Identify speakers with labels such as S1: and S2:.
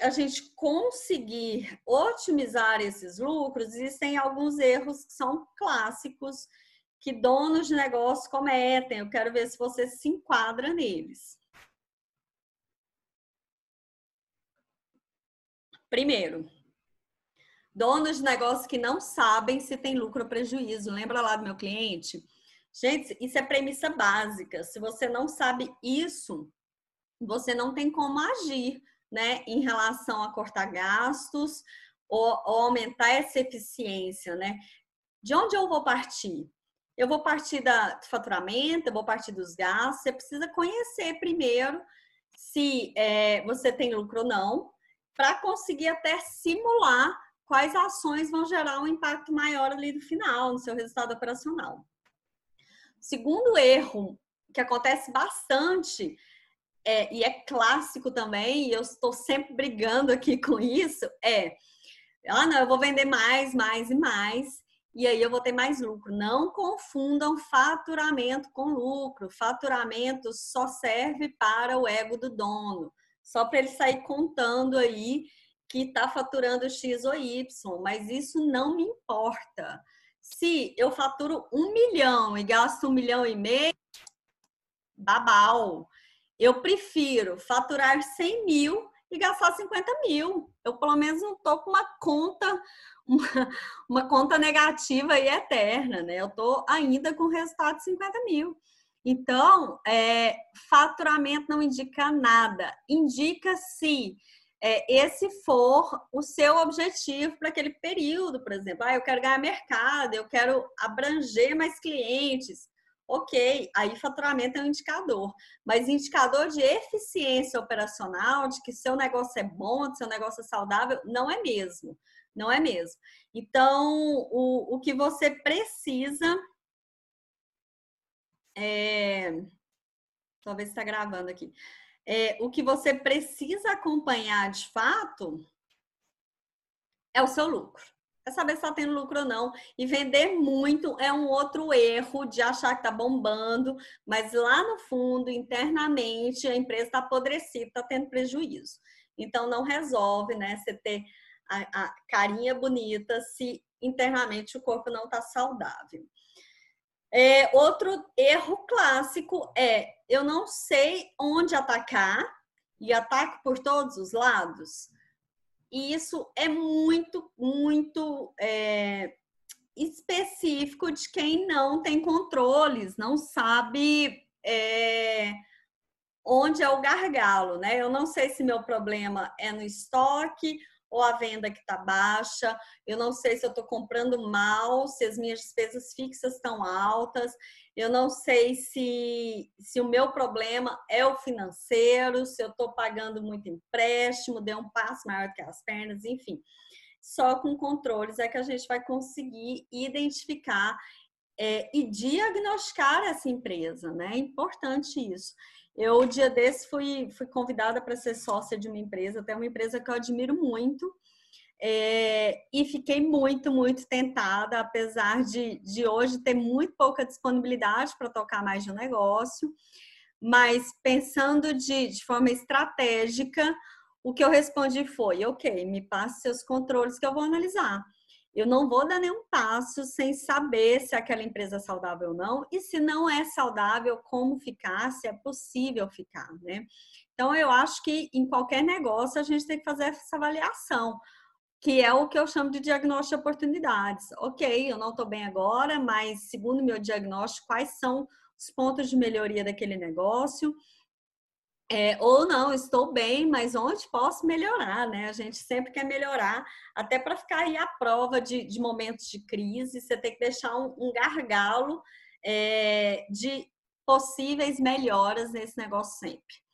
S1: a gente conseguir otimizar esses lucros, existem alguns erros que são clássicos que donos de negócio cometem. Eu quero ver se você se enquadra neles. Primeiro, donos de negócio que não sabem se tem lucro ou prejuízo. Lembra lá do meu cliente? Gente, isso é premissa básica. Se você não sabe isso, você não tem como agir né, em relação a cortar gastos ou, ou aumentar essa eficiência, né? De onde eu vou partir? Eu vou partir da, do faturamento, eu vou partir dos gastos. Você precisa conhecer primeiro se é, você tem lucro ou não, para conseguir até simular quais ações vão gerar um impacto maior ali no final, no seu resultado operacional. Segundo erro que acontece bastante é, e é clássico também, e eu estou sempre brigando aqui com isso, é ah, não, eu vou vender mais, mais e mais, e aí eu vou ter mais lucro. Não confundam faturamento com lucro. Faturamento só serve para o ego do dono, só para ele sair contando aí que está faturando X ou Y, mas isso não me importa. Se eu faturo um milhão e gasto um milhão e meio, babau. Eu prefiro faturar 100 mil e gastar 50 mil. Eu, pelo menos, não estou com uma conta, uma, uma, conta negativa e eterna, né? Eu estou ainda com resultado de 50 mil. Então, é, faturamento não indica nada. Indica se é, esse for o seu objetivo para aquele período, por exemplo. Ah, eu quero ganhar mercado, eu quero abranger mais clientes ok, aí faturamento é um indicador, mas indicador de eficiência operacional, de que seu negócio é bom, de seu negócio é saudável, não é mesmo, não é mesmo. Então, o, o que você precisa é. Talvez está gravando aqui. É, o que você precisa acompanhar de fato é o seu lucro é saber se está tendo lucro ou não. E vender muito é um outro erro de achar que está bombando, mas lá no fundo, internamente, a empresa está apodrecida, está tendo prejuízo. Então, não resolve, né? Você ter a, a carinha bonita se internamente o corpo não está saudável. É, outro erro clássico é eu não sei onde atacar e ataco por todos os lados. E isso é muito, muito é, específico de quem não tem controles, não sabe é, onde é o gargalo, né? Eu não sei se meu problema é no estoque ou a venda que está baixa, eu não sei se eu estou comprando mal, se as minhas despesas fixas estão altas, eu não sei se, se o meu problema é o financeiro, se eu estou pagando muito empréstimo, dei um passo maior que as pernas, enfim. Só com controles é que a gente vai conseguir identificar é, e diagnosticar essa empresa, né? É importante isso. Eu, o dia desse, fui, fui convidada para ser sócia de uma empresa, até uma empresa que eu admiro muito, é, e fiquei muito, muito tentada, apesar de, de hoje ter muito pouca disponibilidade para tocar mais de um negócio. Mas pensando de, de forma estratégica, o que eu respondi foi: ok, me passe seus controles que eu vou analisar. Eu não vou dar nenhum passo sem saber se aquela empresa é saudável ou não, e se não é saudável, como ficar, se é possível ficar, né? Então, eu acho que em qualquer negócio a gente tem que fazer essa avaliação que é o que eu chamo de diagnóstico de oportunidades. Ok, eu não estou bem agora, mas segundo meu diagnóstico, quais são os pontos de melhoria daquele negócio? É, ou não, estou bem, mas onde posso melhorar, né? A gente sempre quer melhorar, até para ficar aí à prova de, de, momentos de crise, você tem que deixar um, um gargalo é, de possíveis melhoras nesse negócio sempre.